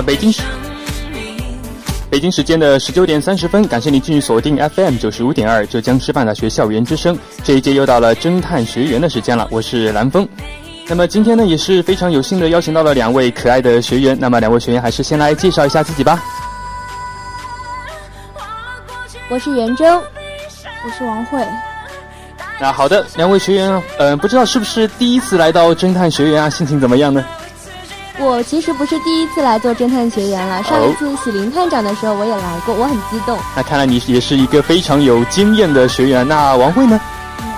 那北京时，北京时间的十九点三十分，感谢您继续锁定 FM 九十五点二浙江师范大学校园之声。这一节又到了侦探学员的时间了，我是蓝峰。那么今天呢，也是非常有幸的邀请到了两位可爱的学员。那么两位学员还是先来介绍一下自己吧。我是袁征，我是王慧。那好的，两位学员，嗯，不知道是不是第一次来到侦探学员啊？心情怎么样呢？我其实不是第一次来做侦探学员了，上一次喜林探长的时候我也来过，我很激动。那看来你也是一个非常有经验的学员。那王慧呢？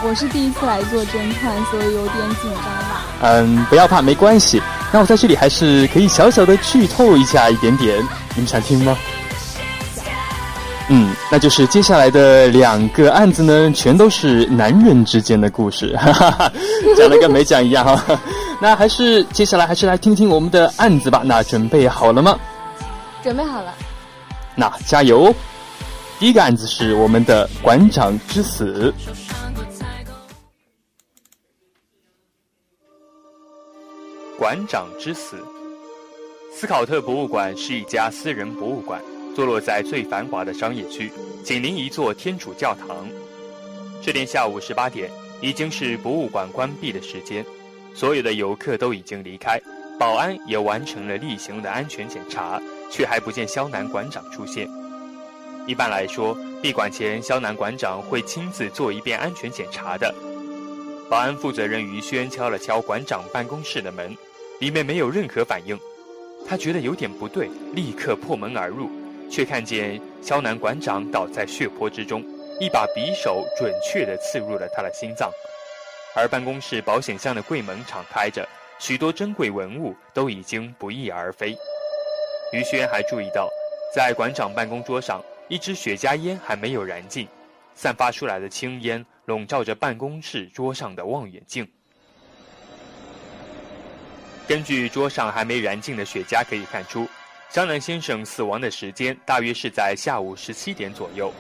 我是第一次来做侦探，所以有点紧张吧。嗯，不要怕，没关系。那我在这里还是可以小小的剧透一下一点点，你们想听吗？嗯，那就是接下来的两个案子呢，全都是男人之间的故事，哈哈哈讲的跟没讲一样哈。那还是接下来还是来听听我们的案子吧。那准备好了吗？准备好了。那加油！第一个案子是我们的馆长之死。馆长之死。斯考特博物馆是一家私人博物馆。坐落在最繁华的商业区，紧邻一座天主教堂。这天下午十八点，已经是博物馆关闭的时间，所有的游客都已经离开，保安也完成了例行的安全检查，却还不见肖南馆长出现。一般来说，闭馆前肖南馆长会亲自做一遍安全检查的。保安负责人于轩敲了敲馆长办公室的门，里面没有任何反应，他觉得有点不对，立刻破门而入。却看见肖南馆长倒在血泊之中，一把匕首准确地刺入了他的心脏，而办公室保险箱的柜门敞开着，许多珍贵文物都已经不翼而飞。于轩还注意到，在馆长办公桌上，一支雪茄烟还没有燃尽，散发出来的青烟笼罩着办公室桌上的望远镜。根据桌上还没燃尽的雪茄可以看出。肖南先生死亡的时间大约是在下午十七点左右。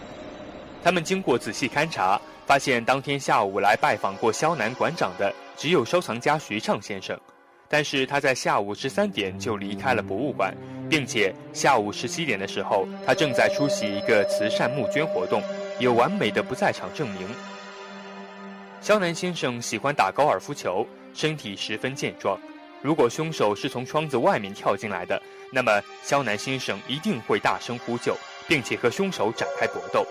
他们经过仔细勘查，发现当天下午来拜访过肖南馆长的只有收藏家徐畅先生，但是他在下午十三点就离开了博物馆，并且下午十七点的时候，他正在出席一个慈善募捐活动，有完美的不在场证明。肖南先生喜欢打高尔夫球，身体十分健壮。如果凶手是从窗子外面跳进来的，那么肖南先生一定会大声呼救，并且和凶手展开搏斗。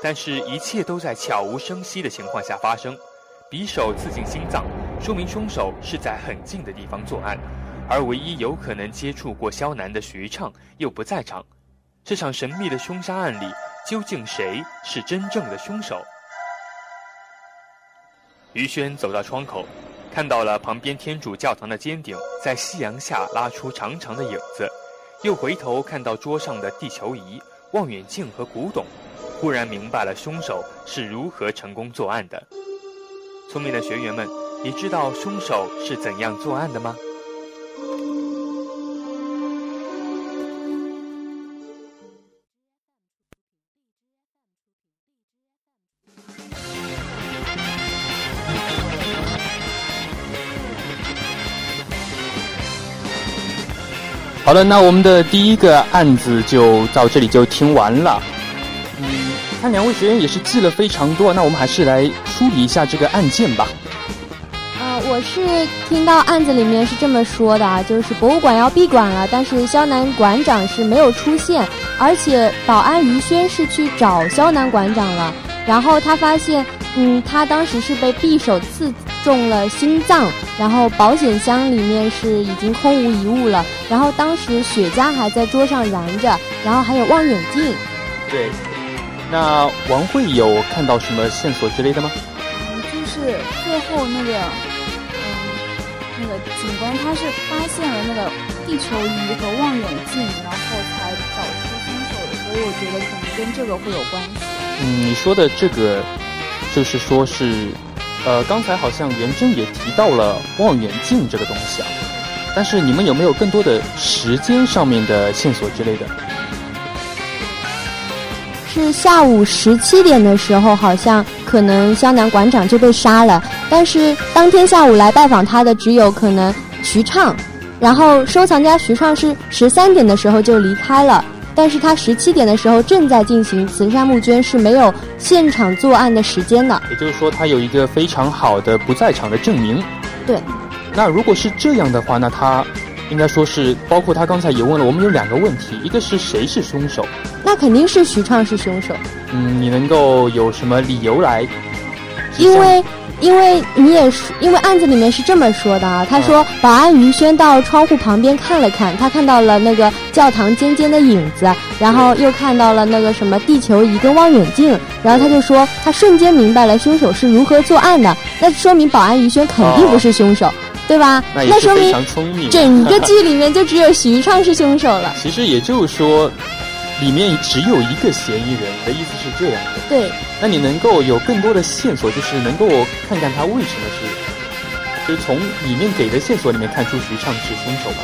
但是，一切都在悄无声息的情况下发生。匕首刺进心脏，说明凶手是在很近的地方作案，而唯一有可能接触过肖南的徐畅又不在场。这场神秘的凶杀案里，究竟谁是真正的凶手？于轩走到窗口。看到了旁边天主教堂的尖顶在夕阳下拉出长长的影子，又回头看到桌上的地球仪、望远镜和古董，忽然明白了凶手是如何成功作案的。聪明的学员们，你知道凶手是怎样作案的吗？好了，那我们的第一个案子就到这里就听完了。嗯，看两位学员也是记了非常多，那我们还是来梳理一下这个案件吧。呃，我是听到案子里面是这么说的啊，就是博物馆要闭馆了，但是肖南馆长是没有出现，而且保安于轩是去找肖南馆长了，然后他发现嗯，他当时是被匕首刺中了心脏，然后保险箱里面是已经空无一物了，然后当时雪茄还在桌上燃着，然后还有望远镜。对，那王慧有看到什么线索之类的吗？嗯，就是最后那个，嗯，那个警官他是发现了那个地球仪和望远镜，然后才找出凶手的，所以我觉得可能跟这个会有关系。嗯，你说的这个。就是说，是，呃，刚才好像元真也提到了望远镜这个东西啊，但是你们有没有更多的时间上面的线索之类的？是下午十七点的时候，好像可能湘南馆长就被杀了，但是当天下午来拜访他的只有可能徐畅，然后收藏家徐畅是十三点的时候就离开了。但是他十七点的时候正在进行慈善募捐，是没有现场作案的时间的。也就是说，他有一个非常好的不在场的证明。对。那如果是这样的话，那他应该说是包括他刚才也问了我们有两个问题，一个是谁是凶手？那肯定是徐畅是凶手。嗯，你能够有什么理由来？因为。因为你也是，因为案子里面是这么说的啊，他说保安于轩到窗户旁边看了看，他看到了那个教堂尖尖的影子，然后又看到了那个什么地球仪跟望远镜，然后他就说他瞬间明白了凶手是如何作案的，那说明保安于轩肯定不是凶手，对吧？那说明整个剧里面就只有徐畅是凶手了。其实也就是说。里面只有一个嫌疑人，的意思是这样的。对。那你能够有更多的线索，就是能够看看他为什么是，就是从里面给的线索里面看出徐畅是凶手吗？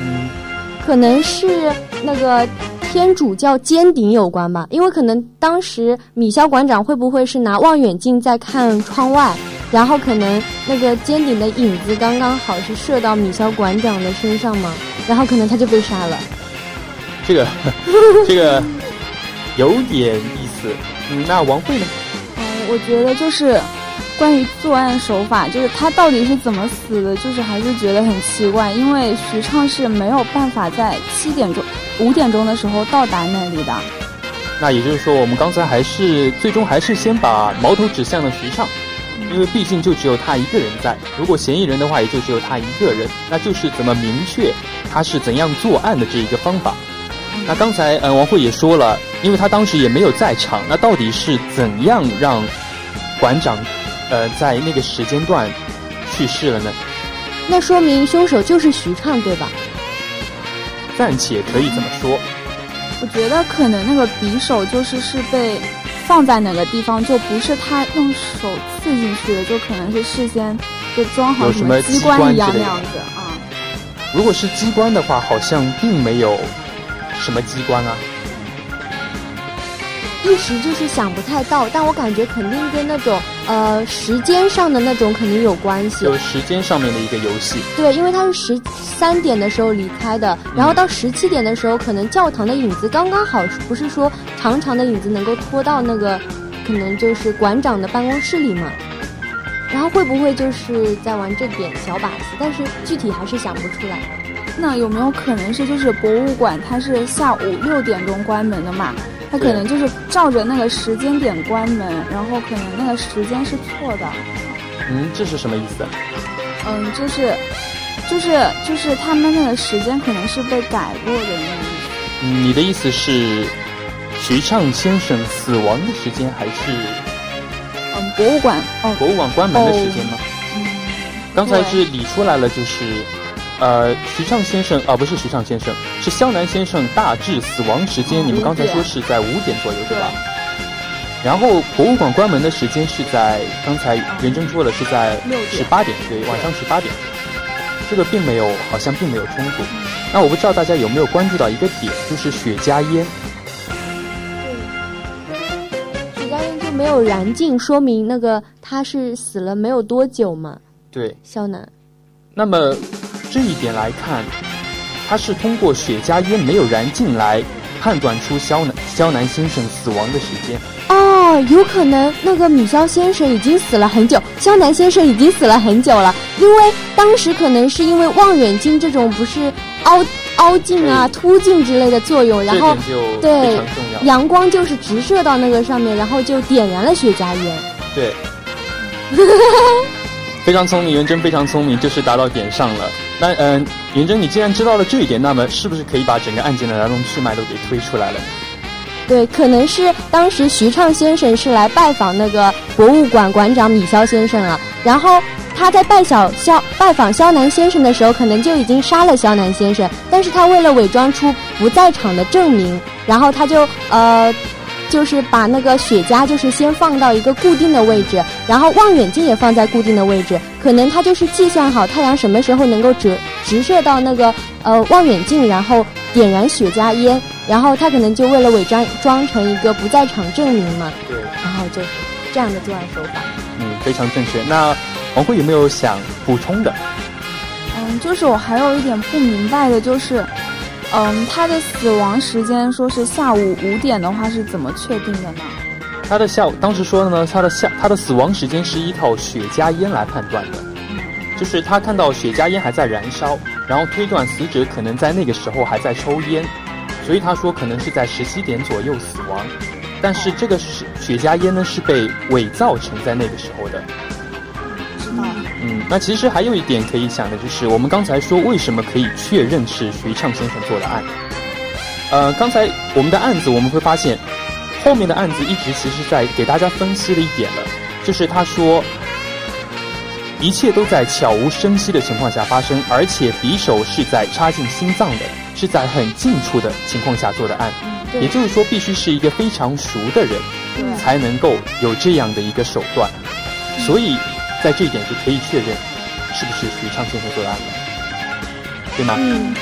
嗯，可能是那个天主教尖顶有关吧，因为可能当时米肖馆长会不会是拿望远镜在看窗外？然后可能那个尖顶的影子刚刚好是射到米肖馆长的身上嘛，然后可能他就被杀了。这个，这个有点意思。嗯，那王慧呢？嗯，我觉得就是关于作案手法，就是他到底是怎么死的，就是还是觉得很奇怪。因为徐畅是没有办法在七点钟、五点钟的时候到达那里的。那也就是说，我们刚才还是最终还是先把矛头指向了徐畅。因为毕竟就只有他一个人在，如果嫌疑人的话，也就只有他一个人，那就是怎么明确他是怎样作案的这一个方法。那刚才呃王慧也说了，因为他当时也没有在场，那到底是怎样让馆长呃在那个时间段去世了呢？那说明凶手就是徐畅，对吧？暂且可以这么说。我觉得可能那个匕首就是是被。放在哪个地方就不是他用手刺进去的，就可能是事先就装好什么机关一样那样子啊。如果是机关的话，好像并没有什么机关啊。一时就是想不太到，但我感觉肯定跟那种呃时间上的那种肯定有关系。有时间上面的一个游戏。对，因为他是十三点的时候离开的，然后到十七点的时候，可能教堂的影子刚刚好，不是说长长的影子能够拖到那个，可能就是馆长的办公室里嘛。然后会不会就是在玩这点小把戏？但是具体还是想不出来。那有没有可能是就是博物馆它是下午六点钟关门的嘛？它可能就是照着那个时间点关门，然后可能那个时间是错的。嗯，这是什么意思？嗯，就是，就是就是他们那个时间可能是被改过的那个意思。嗯，你的意思是徐畅先生死亡的时间还是？嗯，博物馆哦，博物馆关门的时间吗？嗯，刚才是理出来了，就是。呃，徐畅先生啊，不是徐畅先生，是湘南先生大致死亡时间。你们刚才说是在五点左右，对吧？然后博物馆关门的时间是在刚才袁征说了，是在十八点，对，晚上十八点。这个并没有，好像并没有冲突。那我不知道大家有没有关注到一个点，就是雪茄烟。没有燃尽，说明那个他是死了没有多久嘛？对，肖楠。那么。这一点来看，他是通过雪茄烟没有燃尽来判断出肖南肖南先生死亡的时间。哦，哦，有可能那个米肖先生已经死了很久，肖南先生已经死了很久了，因为当时可能是因为望远镜这种不是凹凹镜啊、凸镜之类的作用，然后就对非常重要。阳光就是直射到那个上面，然后就点燃了雪茄烟。对，非常聪明，元真非常聪明，就是答到点上了。那嗯、元真，你既然知道了这一点，那么是不是可以把整个案件的来龙去脉都给推出来了呢？对，可能是当时徐畅先生是来拜访那个博物馆馆长米肖先生了，然后他在拜小肖拜访肖南先生的时候，可能就已经杀了肖南先生，但是他为了伪装出不在场的证明，然后他就呃。就是把那个雪茄，就是先放到一个固定的位置，然后望远镜也放在固定的位置。可能他就是计算好太阳什么时候能够折直射到那个呃望远镜，然后点燃雪茄烟，然后他可能就为了伪装装成一个不在场证明嘛，对，然后就是这样的作案手法。嗯，非常正确。那王辉有没有想补充的？嗯，就是我还有一点不明白的，就是，嗯，他的死亡时间说是下午五点的话，是怎么确定的呢？他的下午当时说的呢，他的下他的死亡时间是依靠雪茄烟来判断的，就是他看到雪茄烟还在燃烧，然后推断死者可能在那个时候还在抽烟，所以他说可能是在十七点左右死亡。但是这个雪雪茄烟呢是被伪造成在那个时候的。嗯，那其实还有一点可以想的就是，我们刚才说为什么可以确认是徐畅先生做的案？呃，刚才我们的案子我们会发现，后面的案子一直其实在给大家分析了一点了，就是他说，一切都在悄无声息的情况下发生，而且匕首是在插进心脏的，是在很近处的情况下做的案，对也就是说，必须是一个非常熟的人，才能够有这样的一个手段，所以在这一点就可以确认是不是徐畅先生做的案了，对吗？嗯，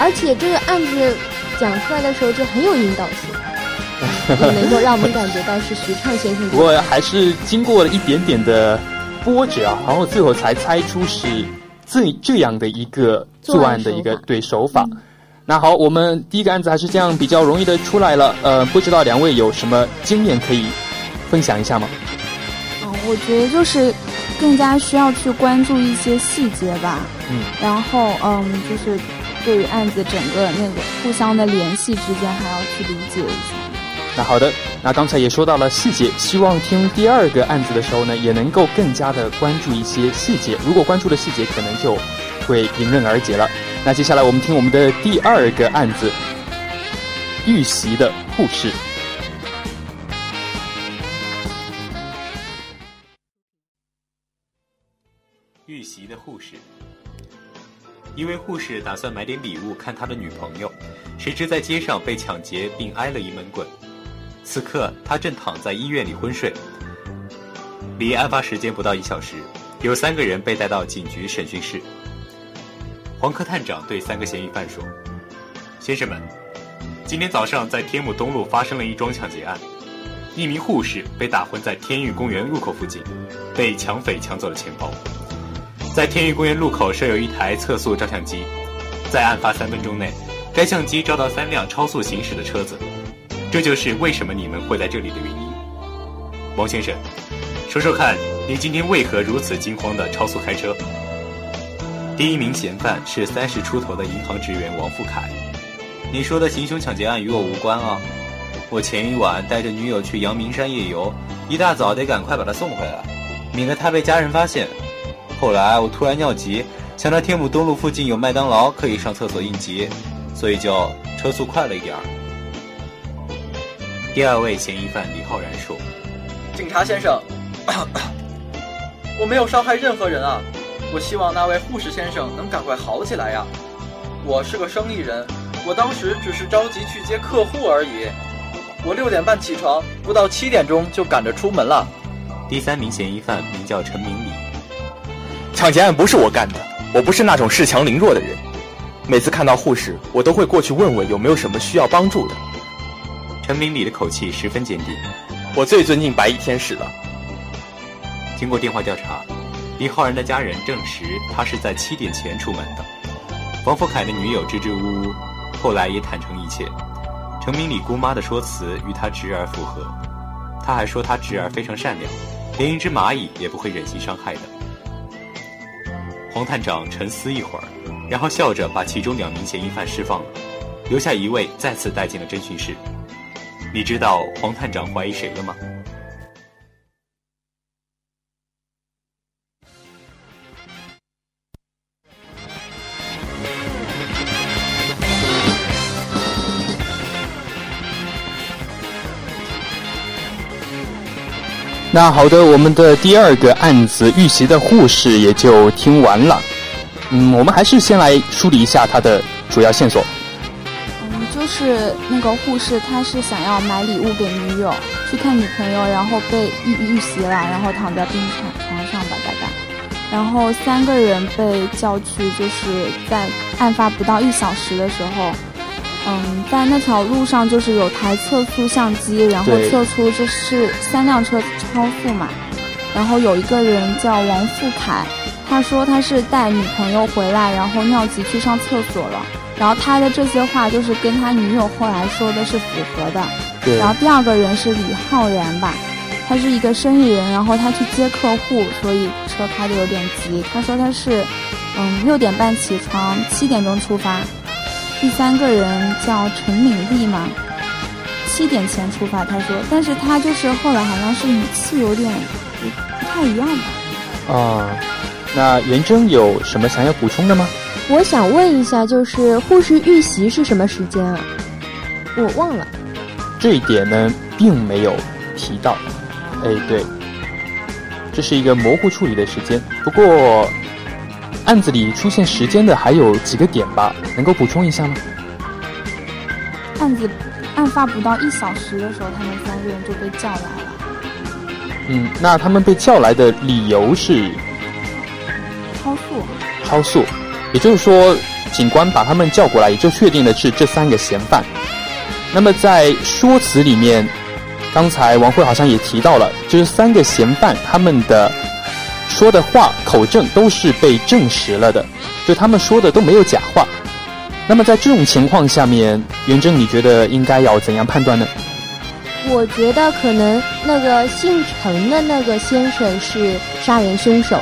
而且这个案子讲出来的时候就很有引导性，也能够让我们感觉到是徐畅先生不。过还是经过了一点点的波折啊，然后最后才猜出是这这样的一个作案的一个对手法。那好，我们第一个案子还是这样比较容易的出来了。呃，不知道两位有什么经验可以分享一下吗？嗯，我觉得就是更加需要去关注一些细节吧。嗯，然后嗯，就是对于案子整个那个互相的联系之间，还要去理解一下。那好的，那刚才也说到了细节，希望听第二个案子的时候呢，也能够更加的关注一些细节。如果关注的细节，可能就会迎刃而解了。那接下来我们听我们的第二个案子，遇袭的护士。的护士。一位护士打算买点礼物看他的女朋友，谁知在街上被抢劫并挨了一闷棍。此刻他正躺在医院里昏睡。离案发时间不到一小时，有三个人被带到警局审讯室。黄科探长对三个嫌疑犯说：“先生们，今天早上在天目东路发生了一桩抢劫案，一名护士被打昏在天域公园入口附近，被抢匪抢走了钱包。”在天域公园路口设有一台测速照相机，在案发三分钟内，该相机照到三辆超速行驶的车子，这就是为什么你们会在这里的原因。王先生，说说看，你今天为何如此惊慌的超速开车？第一名嫌犯是三十出头的银行职员王富凯。你说的行凶抢劫案与我无关啊！我前一晚带着女友去阳明山夜游，一大早得赶快把她送回来，免得她被家人发现。后来我突然尿急，想到天母东路附近有麦当劳可以上厕所应急，所以就车速快了一点儿。第二位嫌疑犯李浩然说警察先生，我没有伤害任何人啊！我希望那位护士先生能赶快好起来呀！我是个生意人，我当时只是着急去接客户而已。我六点半起床，不到七点钟就赶着出门了。：“第三名嫌疑犯名叫陈明礼。抢劫案不是我干的，我不是那种恃强凌弱的人。每次看到护士，我都会过去问问有没有什么需要帮助的。陈明礼的口气十分坚定。我最尊敬白衣天使了。经过电话调查，李浩然的家人证实他是在七点前出门的。王福凯的女友支支吾吾，后来也坦诚一切。陈明礼姑妈的说辞与他侄儿符合，他还说他侄儿非常善良，连一只蚂蚁也不会忍心伤害的。黄探长沉思一会儿，然后笑着把其中两名嫌疑犯释放了，留下一位再次带进了侦讯室。你知道黄探长怀疑谁了吗？那好的，我们的第二个案子遇袭的护士也就听完了。嗯，我们还是先来梳理一下他的主要线索。嗯，就是那个护士，他是想要买礼物给女友，去看女朋友，然后被遇遇袭了，然后躺在病床床上吧，大概。然后三个人被叫去，就是在案发不到一小时的时候。嗯，在那条路上就是有台测速相机，然后测出这是三辆车超速嘛。然后有一个人叫王富凯，他说他是带女朋友回来，然后尿急去上厕所了。然后他的这些话就是跟他女友后来说的是符合的。对。然后第二个人是李浩然吧，他是一个生意人，然后他去接客户，所以车开的有点急。他说他是嗯六点半起床，七点钟出发。第三个人叫陈敏丽嘛，七点前出发，他说，但是他就是后来好像是语气有点不不太一样吧。啊，那元征有什么想要补充的吗？我想问一下，就是护士预习是什么时间啊？我忘了。这一点呢，并没有提到。哎，对，这是一个模糊处理的时间。不过。案子里出现时间的还有几个点吧，能够补充一下吗？案子案发不到一小时的时候，他们三个人就被叫来了。嗯，那他们被叫来的理由是超速。超速，也就是说，警官把他们叫过来，也就确定的是这三个嫌犯。那么在说辞里面，刚才王慧好像也提到了，就是三个嫌犯他们的。说的话口证都是被证实了的，就他们说的都没有假话。那么在这种情况下面，元征，你觉得应该要怎样判断呢？我觉得可能那个姓陈的那个先生是杀人凶手。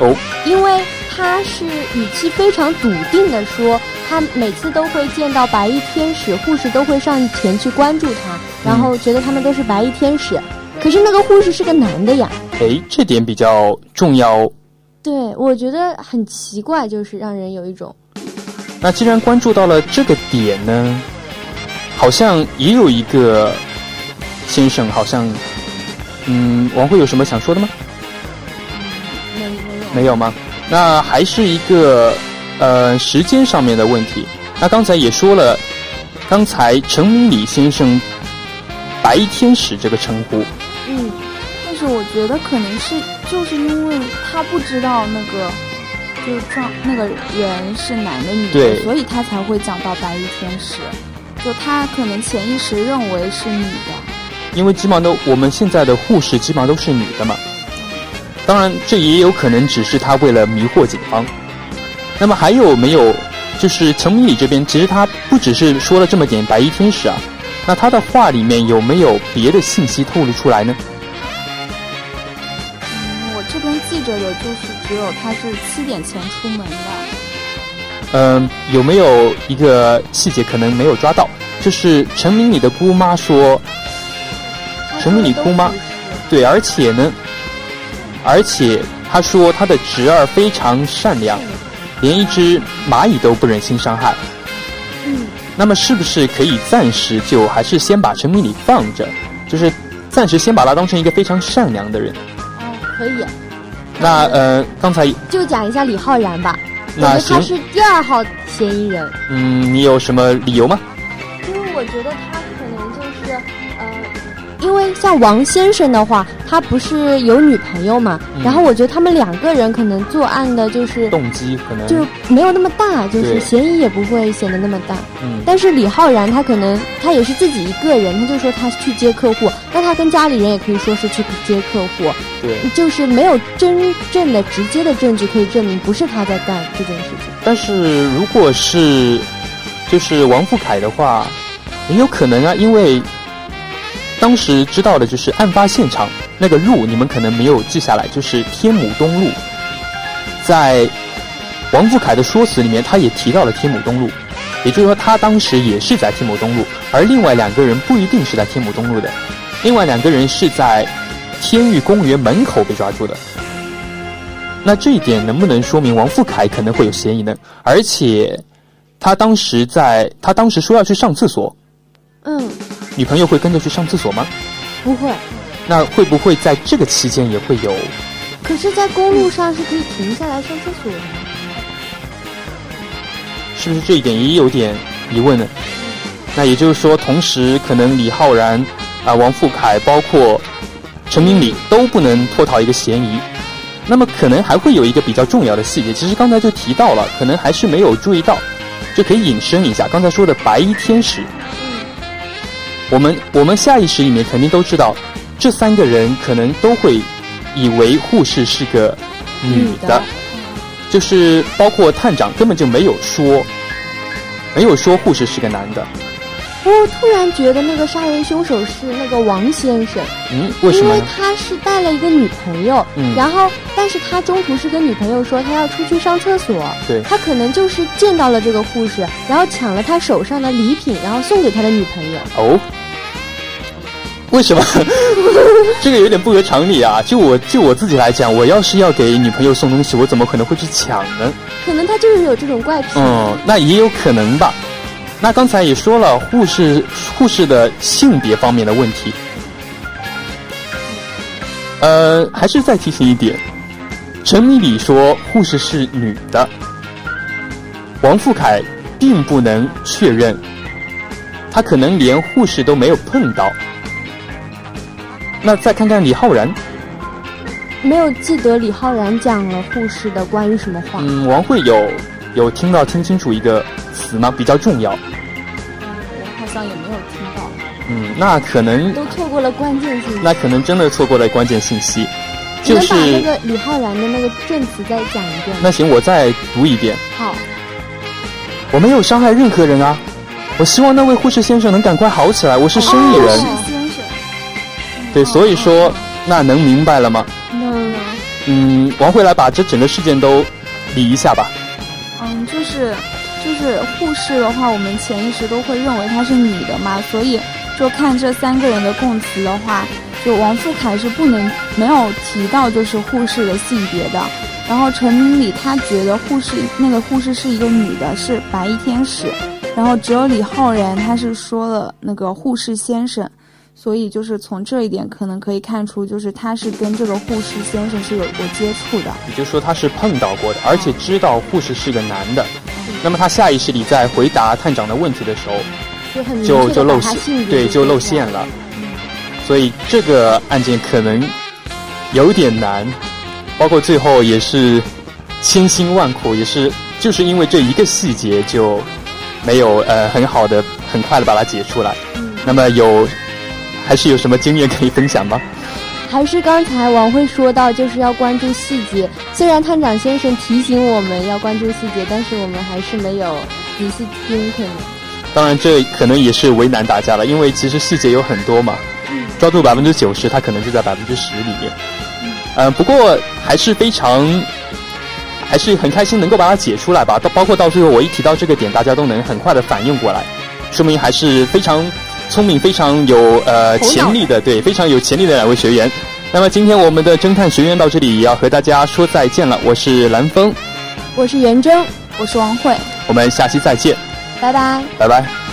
哦，因为他是语气非常笃定的说，他每次都会见到白衣天使，护士都会上前去关注他，然后觉得他们都是白衣天使。可是那个护士是个男的呀。哎，这点比较重要哦。对，我觉得很奇怪，就是让人有一种。那既然关注到了这个点呢，好像也有一个先生，好像，嗯，王慧有什么想说的吗？没没有。没有吗？那还是一个呃时间上面的问题。那刚才也说了，刚才陈明礼先生“白天使”这个称呼。是我觉得可能是就是因为他不知道那个就是撞那个人是男的女的，所以他才会讲到白衣天使。就他可能潜意识认为是女的，因为基本上都我们现在的护士基本上都是女的嘛。当然，这也有可能只是他为了迷惑警方。那么还有没有就是陈明礼这边，其实他不只是说了这么点白衣天使啊，那他的话里面有没有别的信息透露出来呢？嗯，我这边记着的就是只有他是七点前出门的。嗯，有没有一个细节可能没有抓到？就是陈明礼的姑妈说，陈明礼姑妈，对，而且呢，而且他说他的侄儿非常善良，连一只蚂蚁都不忍心伤害。嗯，那么是不是可以暂时就还是先把陈明礼放着，就是暂时先把他当成一个非常善良的人？哦，可以。那呃，刚才就讲一下李浩然吧，我觉得他是第二号嫌疑人。嗯，你有什么理由吗？因为我觉得他因为像王先生的话，他不是有女朋友嘛，然后我觉得他们两个人可能作案的就是动机可能就没有那么大，就是嫌疑也不会显得那么大。嗯，但是李浩然他可能他也是自己一个人，他就说他去接客户，那他跟家里人也可以说是去接客户。对，就是没有真正的直接的证据可以证明不是他在干这件事情。但是如果是，就是王富凯的话，也有可能啊，因为当时知道的就是案发现场那个路，你们可能没有记下来，就是天母东路。在王富凯的说辞里面，他也提到了天母东路，也就是说他当时也是在天母东路，而另外两个人不一定是在天母东路的，另外两个人是在天域公园门口被抓住的。那这一点能不能说明王富凯可能会有嫌疑呢？而且他当时在，他当时说要去上厕所，嗯，女朋友会跟着去上厕所吗？不会。那会不会在这个期间也会有？可是，在公路上是可以停下来上厕所的。是不是这一点也有点疑问呢？那也就是说，同时可能李浩然、啊王富凯，包括陈明礼都不能脱逃一个嫌疑。那么可能还会有一个比较重要的细节，其实刚才就提到了，可能还是没有注意到，就可以引申一下刚才说的白衣天使。我们我们下意识里面肯定都知道，这三个人可能都会以为护士是个女的，就是包括探长根本就没有说，没有说护士是个男的。我突然觉得那个杀人凶手是那个王先生，嗯，为什么？因为他是带了一个女朋友，嗯，然后但是他中途是跟女朋友说他要出去上厕所，对，他可能就是见到了这个护士，然后抢了他手上的礼品，然后送给他的女朋友。哦，为什么？这个有点不合常理啊！就我就我自己来讲，我要是要给女朋友送东西，我怎么可能会去抢呢？可能他就是有这种怪癖。嗯，那也有可能吧。那刚才也说了护士护士的性别方面的问题，呃，还是再提醒一点，陈米里说护士是女的，王富凯并不能确认，他可能连护士都没有碰到。那再看看李浩然，没有记得李浩然讲了护士的关于什么话。嗯，王慧有有听到听清楚一个。词吗？比较重要。嗯我好像也没有听到。嗯，那可能都错过了关键信息。那可能真的错过了关键信息。就是把那个李浩然的那个证词再讲一遍。那行，我再读一遍。好。我没有伤害任何人啊！我希望那位护士先生能赶快好起来。我是生意人。护士先生。对，所以说，那能明白了吗？能。嗯，王慧来把这整个事件都理一下吧。嗯，就是。就是护士的话，我们潜意识都会认为她是女的嘛，所以就看这三个人的供词的话，就王富凯是不能没有提到就是护士的性别的，然后陈明礼他觉得护士那个护士是一个女的，是白衣天使，然后只有李浩然他是说了那个护士先生。所以就是从这一点可能可以看出，就是他是跟这个护士先生是有过接触的，也就是说他是碰到过的，而且知道护士是个男的。那么他下意识里在回答探长的问题的时候，就就露馅，对，就露馅了。所以这个案件可能有点难，包括最后也是千辛万苦，也是就是因为这一个细节就没有呃很好的很快的把它解出来。那么有。还是有什么经验可以分享吗？还是刚才王慧说到，就是要关注细节。虽然探长先生提醒我们要关注细节，但是我们还是没有仔细听。可能当然，这可能也是为难大家了，因为其实细节有很多嘛。抓住百分之九十，它可能就在百分之十里面。嗯，不过还是非常，还是很开心能够把它解出来吧。到包括到最后，我一提到这个点，大家都能很快的反应过来，说明还是非常。聪明非常有呃潜力的，对，非常有潜力的两位学员。那么今天我们的侦探学院到这里也要和大家说再见了。我是蓝峰，我是袁征，我是王慧，我们下期再见，拜拜，拜拜。